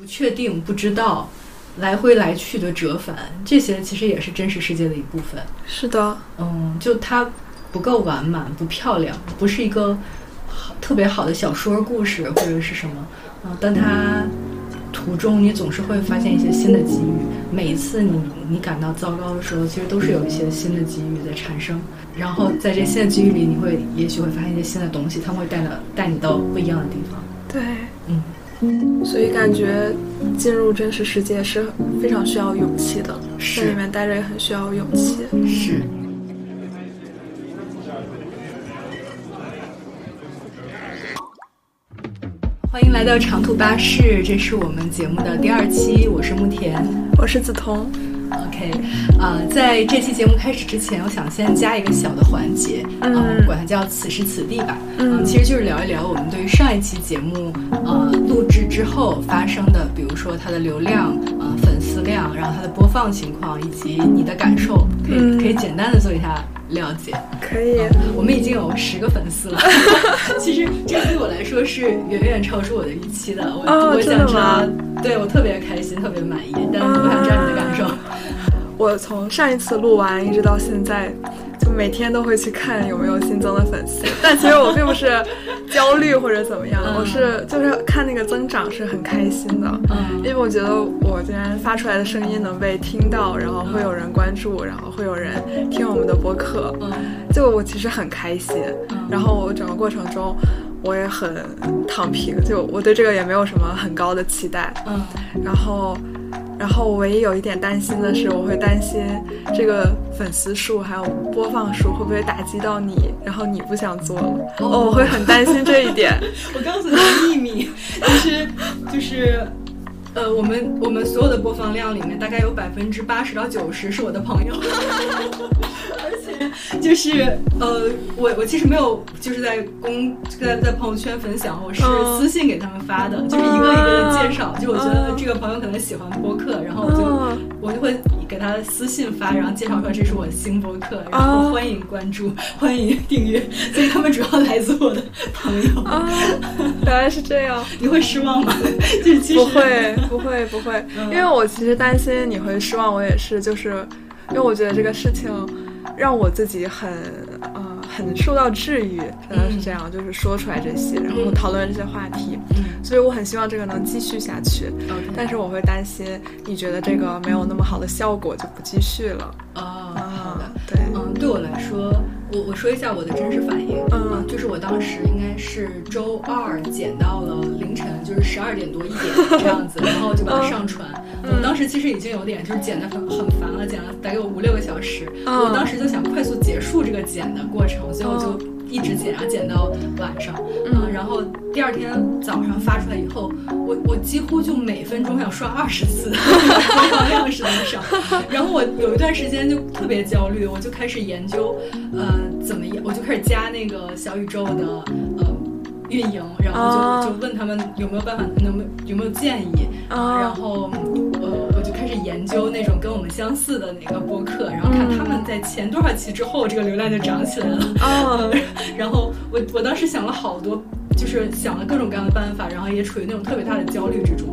不确定、不知道、来回来去的折返，这些其实也是真实世界的一部分。是的，嗯，就它不够完满、不漂亮，不是一个好特别好的小说故事或者是什么。嗯，但它途中你总是会发现一些新的机遇。每一次你你感到糟糕的时候，其实都是有一些新的机遇在产生。然后在这新的机遇里，你会也许会发现一些新的东西，他们会带到带你到不一样的地方。对，嗯，所以感觉进入真实世界是非常需要勇气的，是在里面待着也很需要勇气。是。欢迎来到长途巴士，这是我们节目的第二期，我是木田。我是梓潼，OK，啊、在这期节目开始之前，我想先加一个小的环节，嗯呃管它叫“此时此地”吧。嗯其实就是聊一聊我们对于上一期节目呃录制之后发生的，比如说它的流量、呃粉丝量，然后它的播放情况以及你的感受，可以、嗯可以简单的做一下了解。可以，我们已经有十个粉丝了，其实这对我来说是远远超出我的预期的。我、我想知道吗，对我特别开心，特别满意，但我想知道你的感受。我从上一次录完一直到现在，就每天都会去看有没有新增的粉丝。但其实我并不是焦虑或者怎么样，嗯我是就是看那个增长是很开心的。嗯因为我觉得我竟然发出来的声音能被听到，然后会有人关注，然后会有人听我们的播客，嗯就我其实很开心。嗯然后我整个过程中，我也很躺平，就我对这个也没有什么很高的期待。嗯然后，然后我唯一有一点担心的是，我会担心这个粉丝数还有播放数会不会打击到你，然后你不想做了。哦哦，我会很担心这一点。我告诉你个秘密，就是就是，呃，我们我们所有的播放量里面，大概有百分之八十到九十是我的朋友，而且就是呃，我我其实没有就是在公在在朋友圈分享，我是嗯。私信给他们发的，就是一个一个的介绍，就我觉得这个朋友可能喜欢播客，然后我就、嗯。我就会给他私信发，然后介绍说这是我新播客，然后哦欢迎关注，欢迎订阅，所以他们主要来自我的朋友。啊，原来是这样。你会失望吗？就是其实不会，不会，不会，嗯。因为我其实担心你会失望，我也是，就是因为我觉得这个事情让我自己很呃很受到治愈，真的是这样，就是说出来这些，然后讨论这些话题，嗯所以我很希望这个能继续下去，但是我会担心你觉得这个没有那么好的效果就不继续了。哦，好的。啊，对，嗯，对我来说，我我说一下我的真实反应。嗯就是我当时应该是周二剪到了凌晨，就是十二点多一点这样子，然后就把它上传。嗯我当时其实已经有点就是剪的很很烦了，剪了大概有五六个小时。嗯我当时就想快速结束这个剪的过程，所以我就嗯一直剪，然后剪到晚上。嗯，然后第二天早上发出来以后，我我几乎就每分钟要刷二十次，播放量是多少。然后我有一段时间就特别焦虑，我就开始研究，呃，怎么样，我就开始加那个小宇宙的呃运营，然后就、哦就问他们有没有办法，能不能有没有建议，啊。然后呃我就开始研究那种跟我们相似的那个播客，然后看他们在前多少期之后这个流量就涨起来了。哦，然后我我当时想了好多，就是想了各种各样的办法，然后也处于那种特别大的焦虑之中。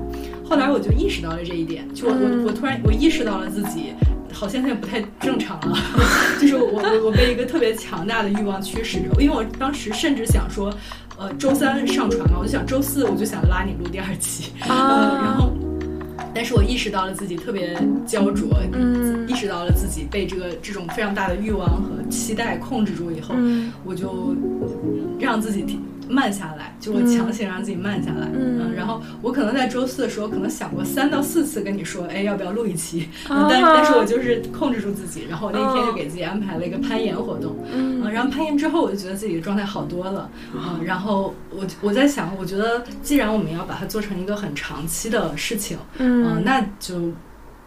后来我就意识到了这一点，就我嗯。我我突然我意识到了自己好像现在不太正常了，就是我我我被一个特别强大的欲望驱使着，因为我当时甚至想说，呃，周三上传嘛，我就想周四我就想拉你录第二期，啊嗯，然后。但是我意识到了自己特别焦灼，嗯意识到了自己被这个这种非常大的欲望和期待控制住以后，嗯我就让自己停慢下来，就我强行让自己慢下来。嗯然后我可能在周四的时候，可能想过三到四次跟你说，哎，要不要录一期？嗯 啊但但是我就是控制住自己，然后我那天就给自己安排了一个攀岩活动。嗯嗯，然后攀岩之后，我就觉得自己的状态好多了。嗯，然后我我在想，我觉得既然我们要把它做成一个很长期的事情，嗯，那就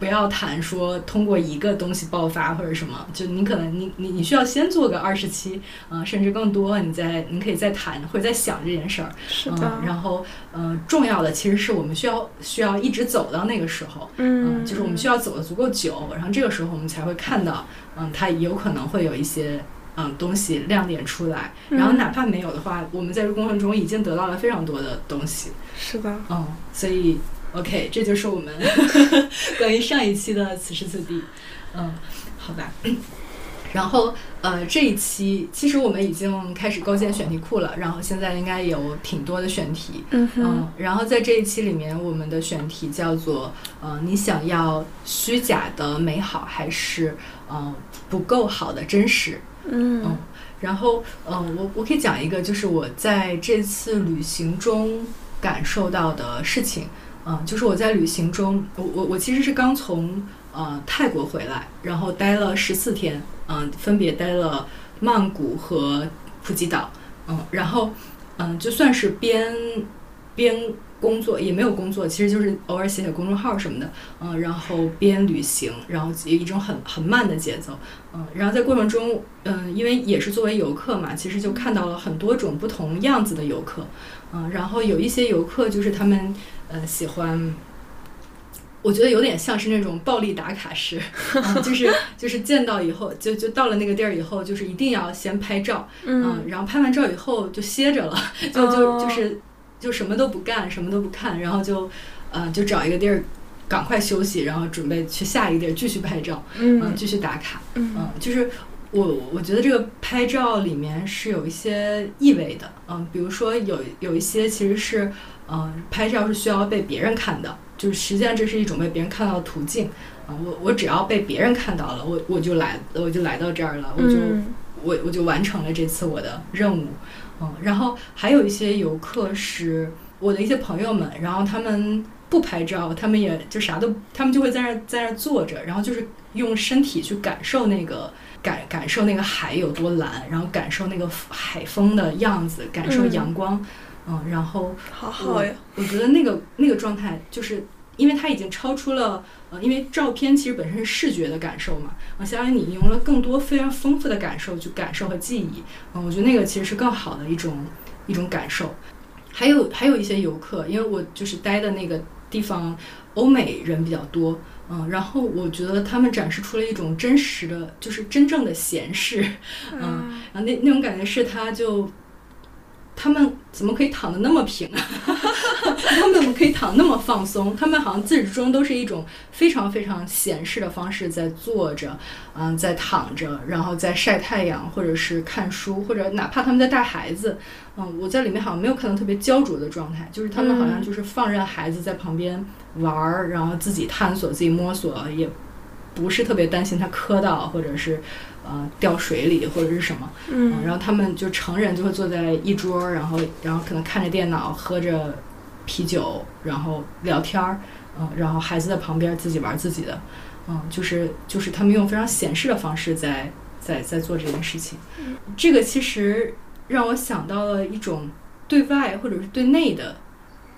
不要谈说通过一个东西爆发或者什么，就你可能你你你需要先做个二十期，啊，甚至更多，你再你可以再谈或者再想这件事儿。是的。嗯，，然后嗯、呃重要的其实是我们需要需要一直走到那个时候。嗯，就是我们需要走的足够久，然后这个时候我们才会看到，嗯，它有可能会有一些嗯东西亮点出来，然后嗯哪怕没有的话，我们在这个过程中已经得到了非常多的东西，是的，嗯，所以 OK，这就是我们 关于上一期的此时此地。嗯，好吧。然后呃，这一期其实我们已经开始构建选题库了，然后现在应该有挺多的选题。嗯嗯，然后在这一期里面，我们的选题叫做呃，你想要虚假的美好，还是嗯不够好的真实？嗯嗯，然后嗯，我我可以讲一个，就是我在这次旅行中感受到的事情。嗯，就是我在旅行中，我我我其实是刚从呃泰国回来，然后待了十四天，嗯，分别待了曼谷和普吉岛，嗯，然后嗯，就算是边边工作也没有工作，其实就是偶尔写写公众号什么的，嗯，然后边旅行，然后一种很很慢的节奏，嗯，然后在过程中，嗯，因为也是作为游客嘛，其实就看到了很多种不同样子的游客，嗯，然后有一些游客就是他们。呃，喜欢，我觉得有点像是那种暴力打卡式，嗯、就 是就是见到以后，就就到了那个地儿以后，就是一定要先拍照，嗯，然后拍完照以后就歇着了，就就就是就什么都不干，什么都不看，然后就呃就找一个地儿赶快休息，然后准备去下一个地儿继续拍照，嗯，继续打卡，嗯，就是我我觉得这个拍照里面是有一些意味的，嗯，比如说有有一些其实是。嗯，拍照是需要被别人看的，就是实际上这是一种被别人看到的途径。啊，我我只要被别人看到了，我我就来，我就来到这儿了，我就我我就完成了这次我的任务。嗯，然后还有一些游客是我的一些朋友们，然后他们不拍照，他们也就啥都，他们就会在那儿在那儿坐着，然后就是用身体去感受那个感感受那个海有多蓝，然后感受那个海风的样子，感受阳光。嗯，然后好好呀，我觉得那个那个状态，就是因为它已经超出了呃，因为照片其实本身是视觉的感受嘛，啊，相当于你用了更多非常丰富的感受去感受和记忆，嗯，我觉得那个其实是更好的一种一种感受。还有还有一些游客，因为我就是待的那个地方，欧美人比较多，嗯，然后我觉得他们展示出了一种真实的，就是真正的闲适，嗯，然后那那种感觉是他就。他们怎么可以躺得那么平啊？他们怎么可以躺那么放松？他们好像自始至终都是一种非常非常闲适的方式在坐着，嗯，在躺着，然后在晒太阳，或者是看书，或者哪怕他们在带孩子，嗯，我在里面好像没有看到特别焦灼的状态，就是他们好像就是放任孩子在旁边玩儿，然后自己探索、自己摸索，也不是特别担心他磕到，或者是。呃，掉水里或者是什么，嗯，然后他们就成人就会坐在一桌，然后然后可能看着电脑，喝着啤酒，然后聊天儿，嗯，然后孩子在旁边自己玩自己的，嗯，就是就是他们用非常闲适的方式在在在做这件事情，这个其实让我想到了一种对外或者是对内的，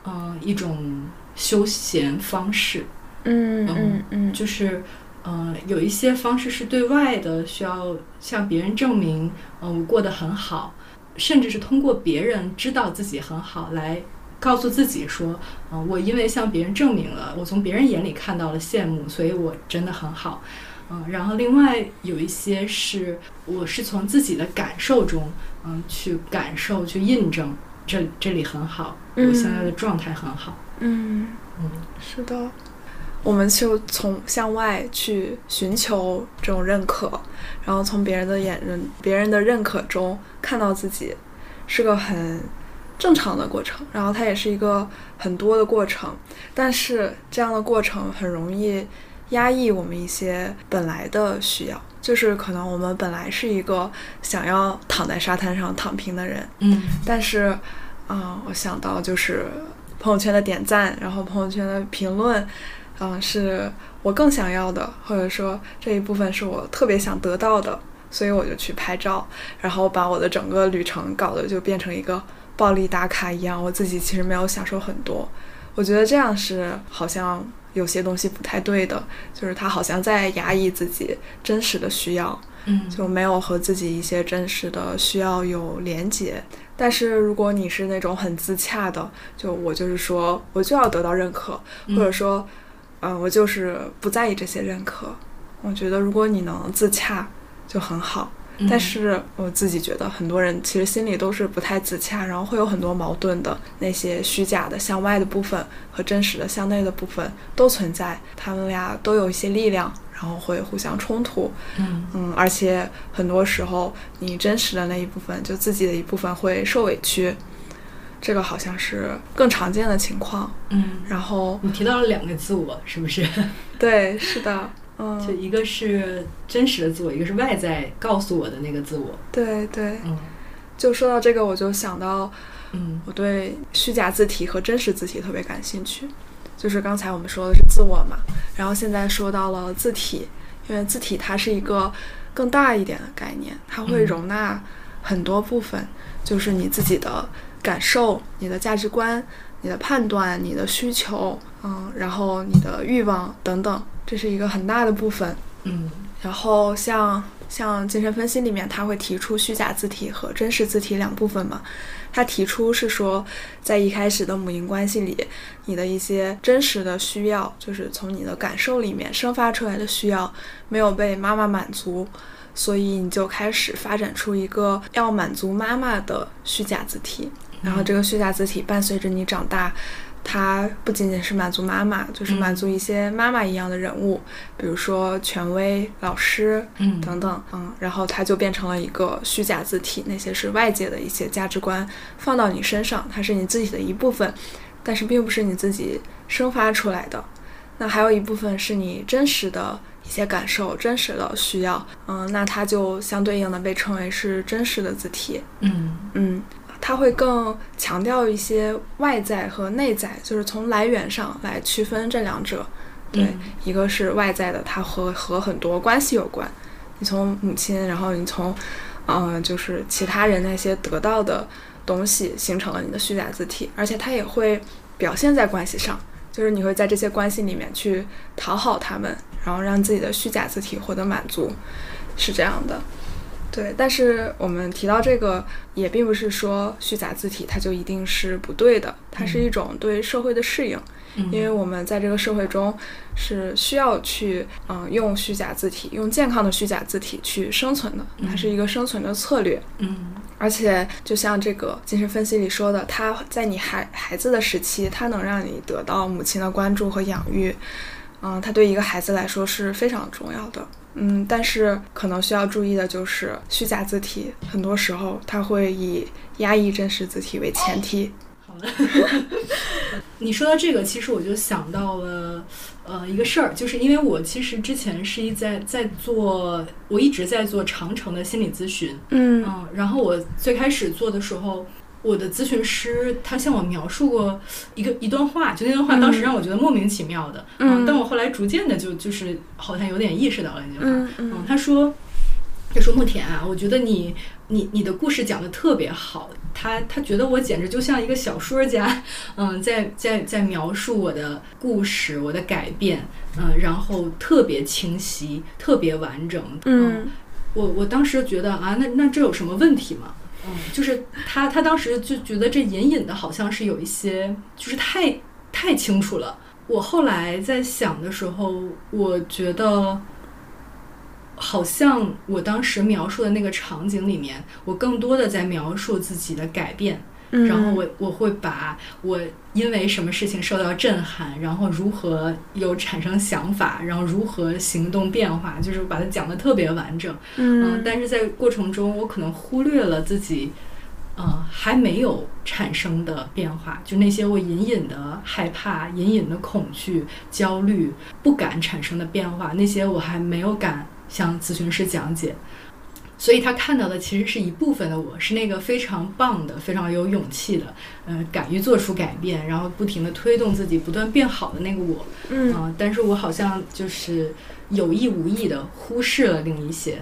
嗯，一种休闲方式，嗯嗯嗯，就是。嗯，有一些方式是对外的，需要向别人证明，嗯，我过得很好，甚至是通过别人知道自己很好来告诉自己说，嗯，我因为向别人证明了，我从别人眼里看到了羡慕，所以我真的很好，嗯，然后另外有一些是我是从自己的感受中，嗯，去感受去印证这这里很好，我现在的状态很好，嗯嗯，是的。我们就从向外去寻求这种认可，然后从别人的眼人、别人的认可中看到自己，是个很正常的过程。然后它也是一个很多的过程，但是这样的过程很容易压抑我们一些本来的需要。就是可能我们本来是一个想要躺在沙滩上躺平的人，嗯，但是啊，我想到就是朋友圈的点赞，然后朋友圈的评论。嗯，是我更想要的，或者说这一部分是我特别想得到的，所以我就去拍照，然后把我的整个旅程搞得就变成一个暴力打卡一样。我自己其实没有享受很多，我觉得这样是好像有些东西不太对的，就是他好像在压抑自己真实的需要，嗯，就没有和自己一些真实的需要有连接。但是如果你是那种很自洽的，就我就是说我就要得到认可，或者说。嗯，我就是不在意这些认可。我觉得如果你能自洽，就很好。但是我自己觉得，很多人其实心里都是不太自洽，然后会有很多矛盾的那些虚假的向外的部分和真实的向内的部分都存在，他们俩都有一些力量，然后会互相冲突。嗯嗯，而且很多时候你真实的那一部分，就自己的一部分会受委屈，这个好像是更常见的情况。嗯，然后你提到了两个自我，是不是？对，是的，嗯就嗯，一个是真实的自我，一个是外在告诉我的那个自我。对对，嗯就说到这个，我就想到嗯我对虚假字体和真实字体特别感兴趣。就是刚才我们说的是自我嘛，然后现在说到了字体，因为字体它是一个更大一点的概念，它会嗯容纳很多部分，就是你自己的感受、你的价值观、你的判断、你的需求，嗯，然后你的欲望等等，这是一个很大的部分。嗯然后像像精神分析里面，他会提出虚假字体和真实字体两部分嘛。他提出是说，在一开始的母婴关系里，你的一些真实的需要，就是从你的感受里面生发出来的需要，没有被妈妈满足，所以你就开始发展出一个要满足妈妈的虚假字体。然后这个虚假字体伴随着你长大，它不仅仅是满足妈妈，就是满足一些妈妈一样的人物，比如说权威、老师嗯等等，嗯，然后它就变成了一个虚假字体，那些是外界的一些价值观放到你身上，它是你自己的一部分，但是并不是你自己生发出来的。那还有一部分是你真实的一些感受、真实的需要，嗯，那它就相对应的被称为是真实的字体。嗯。嗯，它会更强调一些外在和内在，就是从来源上来区分这两者。对，嗯一个是外在的，它和和很多关系有关。你从母亲，然后你从，嗯、就是其他人那些得到的东西，形成了你的虚假字体，而且它也会表现在关系上，就是你会在这些关系里面去讨好他们，然后让自己的虚假字体获得满足，是这样的。对，但是我们提到这个，也并不是说虚假字体它就一定是不对的，它是一种对社会的适应。嗯因为我们在这个社会中是需要去嗯用虚假字体，用健康的虚假字体去生存的，它是一个生存的策略。嗯而且就像这个精神分析里说的，它在你孩孩子的时期，它能让你得到母亲的关注和养育，嗯，它对一个孩子来说是非常重要的。嗯，但是可能需要注意的就是虚假字体，很多时候它会以压抑真实字体为前提。好的，你说到这个，其实我就想到了，呃，一个事儿，就是因为我其实之前是一在在做，我一直在做长城的心理咨询，嗯。嗯，然后我最开始做的时候，我的咨询师他向我描述过一个一段话，就那段话当时让我觉得莫名其妙的，嗯。但我后来逐渐的就就是好像有点意识到了那句话，嗯嗯。嗯，他说，他说慕田啊，我觉得你你你的故事讲的特别好，他他觉得我简直就像一个小说家，嗯，在在在描述我的故事，我的改变，嗯，然后特别清晰，特别完整，嗯我我当时觉得啊，那那这有什么问题吗？嗯，就是他他当时就觉得这隐隐的好像是有一些，就是太太清楚了。我后来在想的时候，我觉得好像我当时描述的那个场景里面，我更多的在描述自己的改变，嗯，然后我我会把我因为什么事情受到震撼，然后如何有产生想法，然后如何行动变化，就是把它讲的特别完整。嗯，但是在过程中，我可能忽略了自己，呃，还没有产生的变化，就那些我隐隐的害怕、隐隐的恐惧、焦虑、不敢产生的变化，那些我还没有敢向咨询师讲解。所以他看到的其实是一部分的我，是那个非常棒的、非常有勇气的，呃，敢于做出改变，然后不停的推动自己不断变好的那个我。嗯啊、但是我好像就是有意无意的忽视了另一些，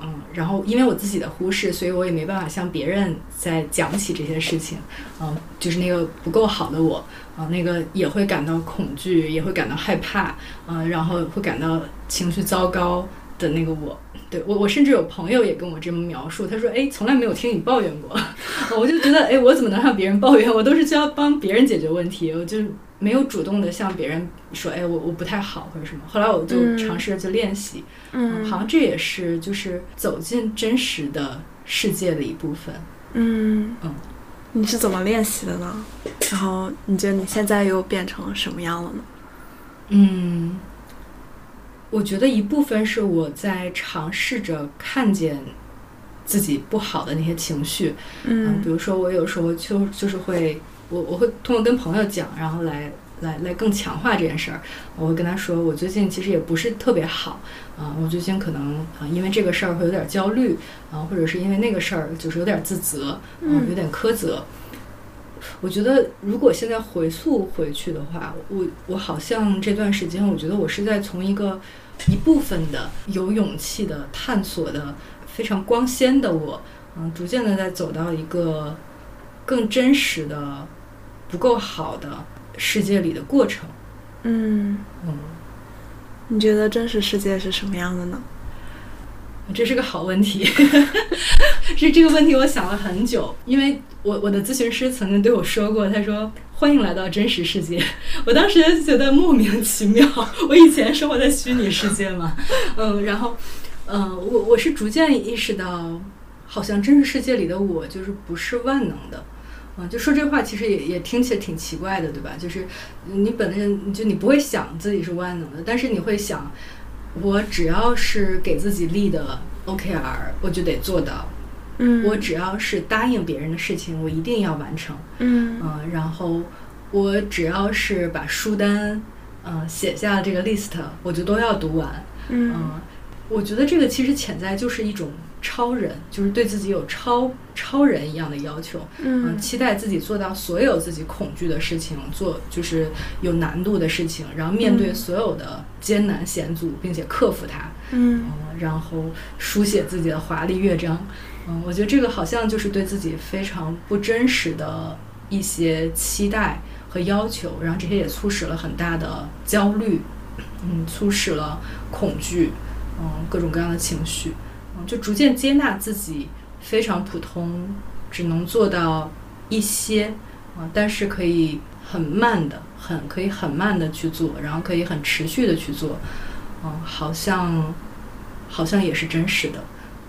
嗯，然后因为我自己的忽视，所以我也没办法向别人再讲起这些事情，嗯、就是那个不够好的我，啊、那个也会感到恐惧，也会感到害怕，嗯、然后会感到情绪糟糕的那个我。对我，我甚至有朋友也跟我这么描述，他说：“哎，从来没有听你抱怨过。”我就觉得，哎，我怎么能让别人抱怨？我都是需要帮别人解决问题，我就没有主动的向别人说，哎，我我不太好或者什么。后来我就嗯尝试着去练习，嗯好像这也是就是走进真实的世界的一部分。嗯嗯，你是怎么练习的呢？然后你觉得你现在又变成什么样了呢？嗯，我觉得一部分是我在尝试着看见自己不好的那些情绪，嗯，比如说我有时候就就是会，我我会通过跟朋友讲，然后来来来更强化这件事儿。我会跟他说，我最近其实也不是特别好，啊、我最近可能啊、因为这个事儿会有点焦虑，啊、或者是因为那个事儿就是有点自责，嗯、有点苛责。我觉得，如果现在回溯回去的话，我我好像这段时间，我觉得我是在从一个一部分的有勇气的探索的非常光鲜的我，嗯，逐渐的在走到一个更真实的、不够好的世界里的过程。嗯，嗯，你觉得真实世界是什么样的呢？这是个好问题，是这个问题我想了很久，因为我我的咨询师曾经对我说过，他说欢迎来到真实世界。我当时觉得莫名其妙，我以前生活在虚拟世界嘛，嗯，然后，嗯，我我是逐渐意识到，好像真实世界里的我就是不是万能的。嗯，就说这话其实也也听起来挺奇怪的，对吧？就是你本身就你不会想自己是万能的，但是你会想，我只要是给自己立的 OKR，我就得做到。嗯我只要是答应别人的事情，我一定要完成。嗯嗯、然后我只要是把书单嗯、写下这个 list，我就都要读完。嗯嗯，我觉得这个其实潜在就是一种超人，就是对自己有超超人一样的要求。嗯期待自己做到所有自己恐惧的事情，做就是有难度的事情，然后面对嗯所有的艰难险阻，并且克服它。嗯嗯，然后书写自己的华丽乐章。嗯，我觉得这个好像就是对自己非常不真实的一些期待和要求，然后这些也促使了很大的焦虑，嗯，促使了恐惧，嗯，各种各样的情绪，嗯，就逐渐接纳自己非常普通，只能做到一些，啊、但是可以很慢的，很可以很慢的去做，然后可以很持续的去做，嗯，好像好像也是真实的。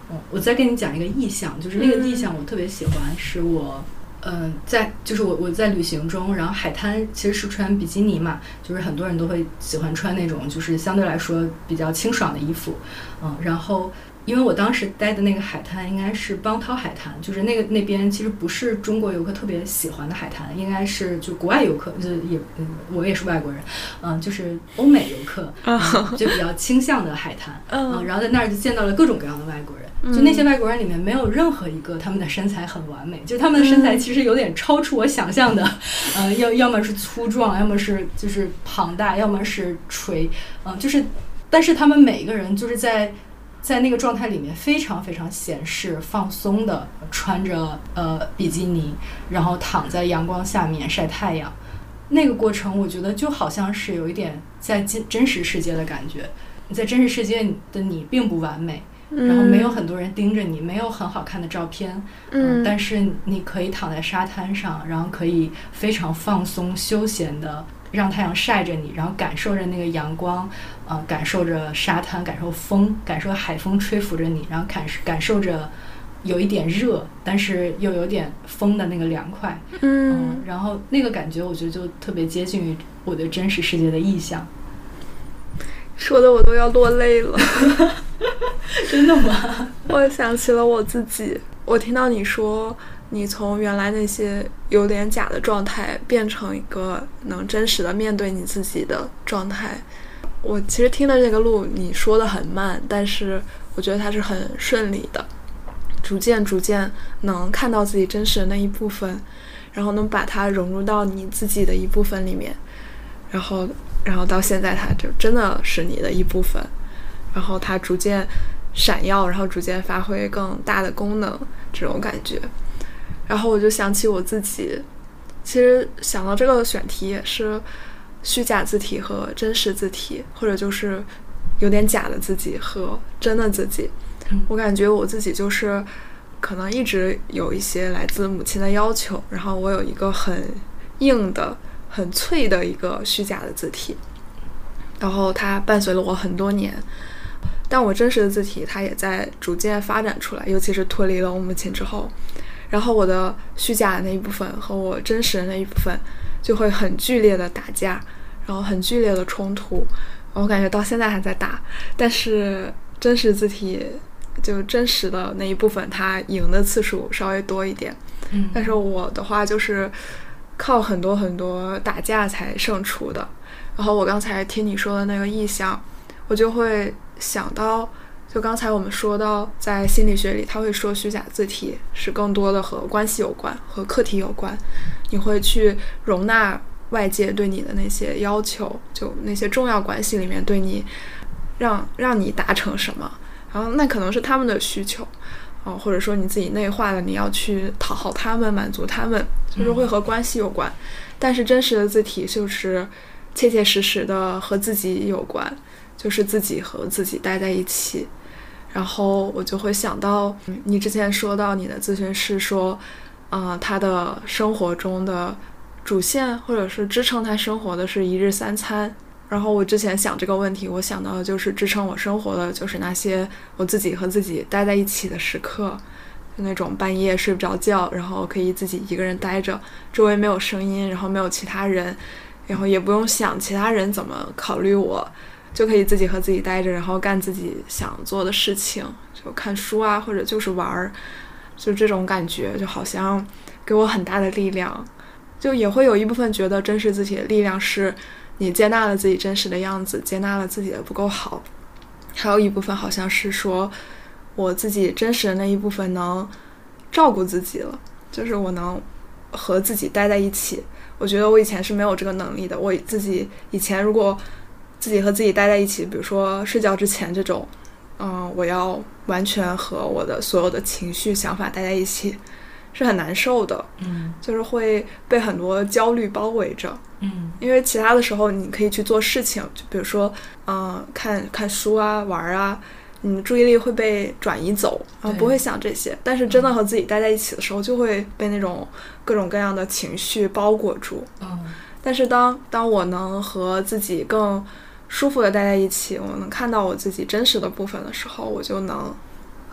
嗯，我再跟你讲一个意象，就是那个意象我特别喜欢，是我。嗯，在就是我我在旅行中，然后海滩其实是穿比基尼嘛，就是很多人都会喜欢穿那种就是相对来说比较清爽的衣服，嗯，然后因为我当时待的那个海滩应该是邦涛海滩，就是那个那边其实不是中国游客特别喜欢的海滩，应该是就国外游客，就是也嗯我也是外国人，嗯，就是欧美游客，嗯 就比较倾向的海滩，嗯。然后在那儿就见到了各种各样的外国人。就那些外国人里面，没有任何一个他们的身材很完美，就他们的身材其实有点超出我想象的，呃，要要么是粗壮，要么是就是庞大，要么是垂，嗯、就是，但是他们每一个人就是在在那个状态里面非常非常闲适、放松的穿着呃比基尼，然后躺在阳光下面晒太阳。那个过程，我觉得就好像是有一点在真真实世界的感觉。你在真实世界的你并不完美，然后没有很多人盯着你，没有很好看的照片，嗯但是你可以躺在沙滩上，然后可以非常放松、休闲的让太阳晒着你，然后感受着那个阳光，呃，感受着沙滩，感受风，感受海风吹拂着你，然后感感受着有一点热，但是又有点风的那个凉快，嗯然后那个感觉我觉得就特别接近于我的真实世界的意象。说的我都要落泪了。真的吗？我想起了我自己，我听到你说你从原来那些有点假的状态变成一个能真实的面对你自己的状态。我其实听的这个路，你说的很慢，但是我觉得它是很顺利的，逐渐逐渐能看到自己真实的那一部分，然后能把它融入到你自己的一部分里面，然后然后到现在它就真的是你的一部分，然后它逐渐闪耀，然后逐渐发挥更大的功能，这种感觉。然后我就想起我自己，其实想到这个选题也是虚假字体和真实字体，或者就是有点假的自己和真的自己。嗯我感觉我自己就是可能一直有一些来自母亲的要求，然后我有一个很硬的很脆的一个虚假的字体，然后它伴随了我很多年。但我真实的字体，它也在逐渐发展出来，尤其是脱离了我母亲之后，然后我的虚假的那一部分和我真实的那一部分就会很剧烈的打架，然后很剧烈的冲突，我感觉到现在还在打。但是真实字体就真实的那一部分，它赢的次数稍微多一点。嗯，但是我的话就是靠很多很多打架才胜出的。然后我刚才听你说的那个意象，我就会。想到，就刚才我们说到，在心理学里，他会说虚假字体是更多的和关系有关，和课题有关。你会去容纳外界对你的那些要求，就那些重要关系里面对你让让你达成什么，然后那可能是他们的需求，哦，或者说你自己内化的，你要去讨好他们，满足他们，就是会和关系有关。但是真实的字体就是切切实实的和自己有关。就是自己和自己待在一起，然后我就会想到，你之前说到你的咨询师说，啊，他的生活中的主线或者是支撑他生活的是一日三餐。然后我之前想这个问题，我想到的就是支撑我生活的就是那些我自己和自己待在一起的时刻，就那种半夜睡不着觉，然后可以自己一个人待着，周围没有声音，然后没有其他人，然后也不用想其他人怎么考虑我。就可以自己和自己待着，然后干自己想做的事情，就看书啊，或者就是玩儿，就这种感觉，就好像给我很大的力量。就也会有一部分觉得真实自己的力量是，你接纳了自己真实的样子，接纳了自己的不够好。还有一部分好像是说，我自己真实的那一部分能照顾自己了，就是我能和自己待在一起。我觉得我以前是没有这个能力的，我自己以前如果。自己和自己待在一起，比如说睡觉之前这种，嗯，我要完全和我的所有的情绪、想法待在一起，是很难受的。嗯，就是会被很多焦虑包围着。嗯，因为其他的时候你可以去做事情，就比如说，嗯，看看书啊，玩啊，你的注意力会被转移走，啊，不会想这些。但是真的和自己待在一起的时候，就会被那种各种各样的情绪包裹住。嗯，但是当当我能和自己更舒服的待在一起，我能看到我自己真实的部分的时候，我就能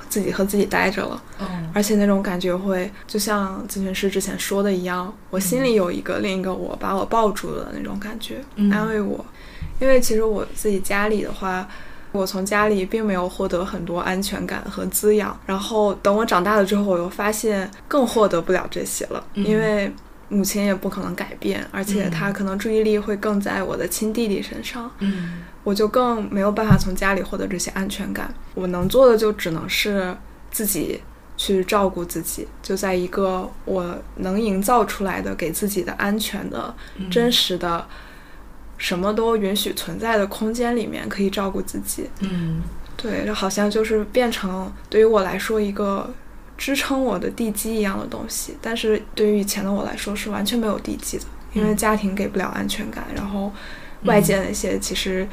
自己和自己待着了。嗯，而且那种感觉会就像咨询师之前说的一样，我心里有一个另一个我把我抱住的那种感觉，安慰我。因为其实我自己家里的话，我从家里并没有获得很多安全感和滋养。然后等我长大了之后，我又发现更获得不了这些了，因为。母亲也不可能改变，而且她可能注意力会更在我的亲弟弟身上，嗯，我就更没有办法从家里获得这些安全感。我能做的就只能是自己去照顾自己，就在一个我能营造出来的给自己的安全的、真实的、什么都允许存在的空间里面，可以照顾自己。嗯，对，这好像就是变成对于我来说一个。支撑我的地基一样的东西，但是对于以前的我来说是完全没有地基的，因为家庭给不了安全感，然后外界那些其实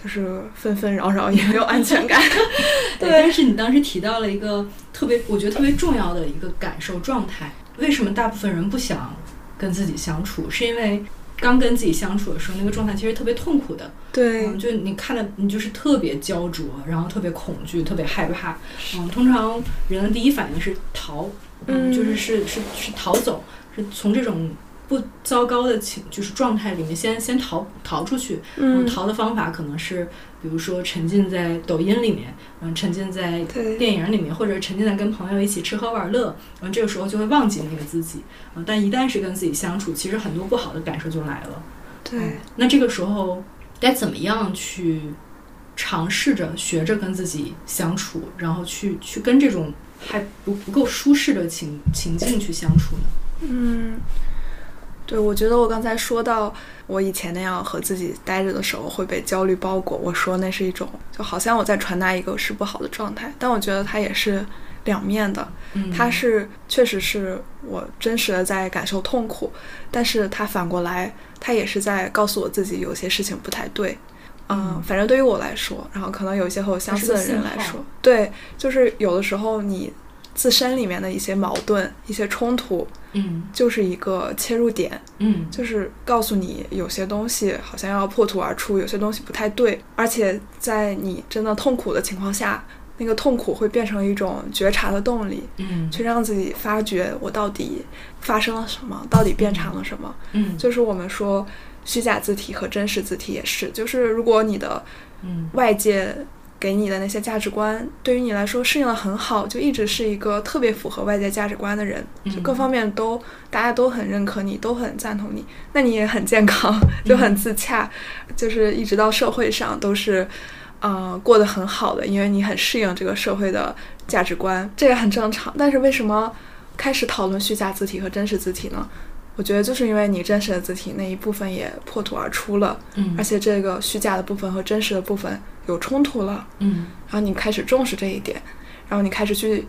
就是纷纷扰扰也没有安全感。对，但是你当时提到了一个特别，我觉得特别重要的一个感受状态，为什么大部分人不想跟自己相处，是因为。刚跟自己相处的时候，那个状态其实特别痛苦的。对，就你看的，你就是特别焦灼，然后特别恐惧，特别害怕。嗯，通常人的第一反应是逃，嗯，就是是是是逃走，是从这种。不糟糕的情就是状态里面，先先逃逃出去。嗯，逃的方法可能是，比如说沉浸在抖音里面，嗯，沉浸在电影里面，或者沉浸在跟朋友一起吃喝玩乐。嗯，这个时候就会忘记那个自己。嗯，但一旦是跟自己相处，其实很多不好的感受就来了。对，那这个时候该怎么样去尝试着学着跟自己相处，然后去去跟这种还不不够舒适的情情境去相处呢？嗯。对，我觉得我刚才说到我以前那样和自己待着的时候会被焦虑包裹，我说那是一种，就好像我在传达一个是不好的状态，但我觉得它也是两面的，它是确实是我真实的在感受痛苦，但是它反过来，它也是在告诉我自己有些事情不太对，嗯，反正对于我来说，然后可能有一些和我相似的人来说，对，就是有的时候你自身里面的一些矛盾、一些冲突，嗯。就是一个切入点，嗯。就是告诉你有些东西好像要破土而出，有些东西不太对，而且在你真的痛苦的情况下，那个痛苦会变成一种觉察的动力，嗯。去让自己发觉我到底发生了什么，到底变成了什么。嗯。就是我们说虚假字体和真实字体也是，就是如果你的嗯。外界给你的那些价值观，对于你来说适应的很好，就一直是一个特别符合外界价值观的人，就各方面都大家都很认可你，都很赞同你，那你也很健康，就很自洽，就是一直到社会上都是。呃，过得很好的，因为你很适应这个社会的价值观，这也很正常。但是为什么开始讨论虚假字体和真实字体呢？我觉得就是因为你真实的字体那一部分也破土而出了，嗯而且这个虚假的部分和真实的部分有冲突了，嗯。然后你开始重视这一点，然后你开始去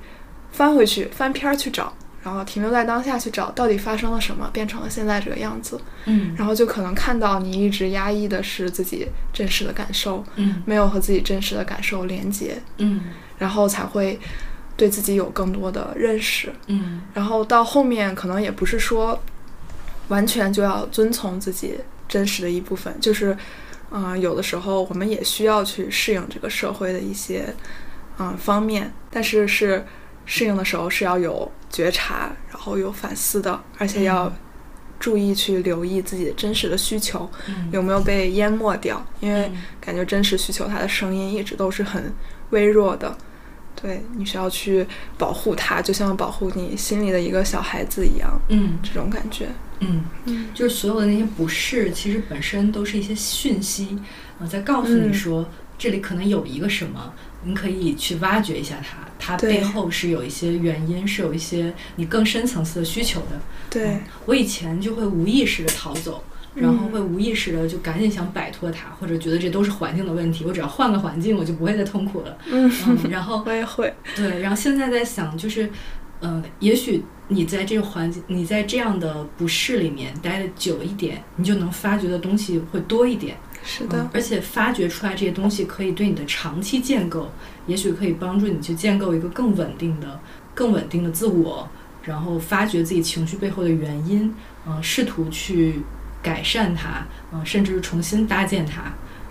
翻回去翻篇儿去找，然后停留在当下去找到底发生了什么，变成了现在这个样子，嗯。然后就可能看到你一直压抑的是自己真实的感受，嗯。没有和自己真实的感受连接，嗯。然后才会对自己有更多的认识，嗯。然后到后面可能也不是说完全就要遵从自己真实的一部分，就是，嗯、有的时候我们也需要去适应这个社会的一些，嗯、方面，但是是适应的时候是要有觉察，然后有反思的，而且要注意去留意自己的真实的需求嗯。有没有被淹没掉，因为嗯。感觉真实需求它的声音一直都是很微弱的，对你需要去保护它，就像保护你心里的一个小孩子一样，嗯这种感觉。嗯，嗯就是所有的那些不适，其实本身都是一些讯息，呃，在告诉你嗯说、这里可能有一个什么，你可以去挖掘一下它，它背后是有一些原因，是有一些你更深层次的需求的。对嗯，我以前就会无意识的逃走。然后嗯会无意识的就赶紧想摆脱它，或者觉得这都是环境的问题，我只要换个环境，我就不会再痛苦了。嗯，嗯，然后我也会，对，然后现在在想，就是，呃，也许你在这个环境，你在这样的不适里面待的久一点，你就能发掘的东西会多一点。是的嗯，而且发掘出来这些东西，可以对你的长期建构，也许可以帮助你去建构一个更稳定的、更稳定的自我，然后发掘自己情绪背后的原因，嗯、试图去改善它，嗯、甚至是重新搭建它。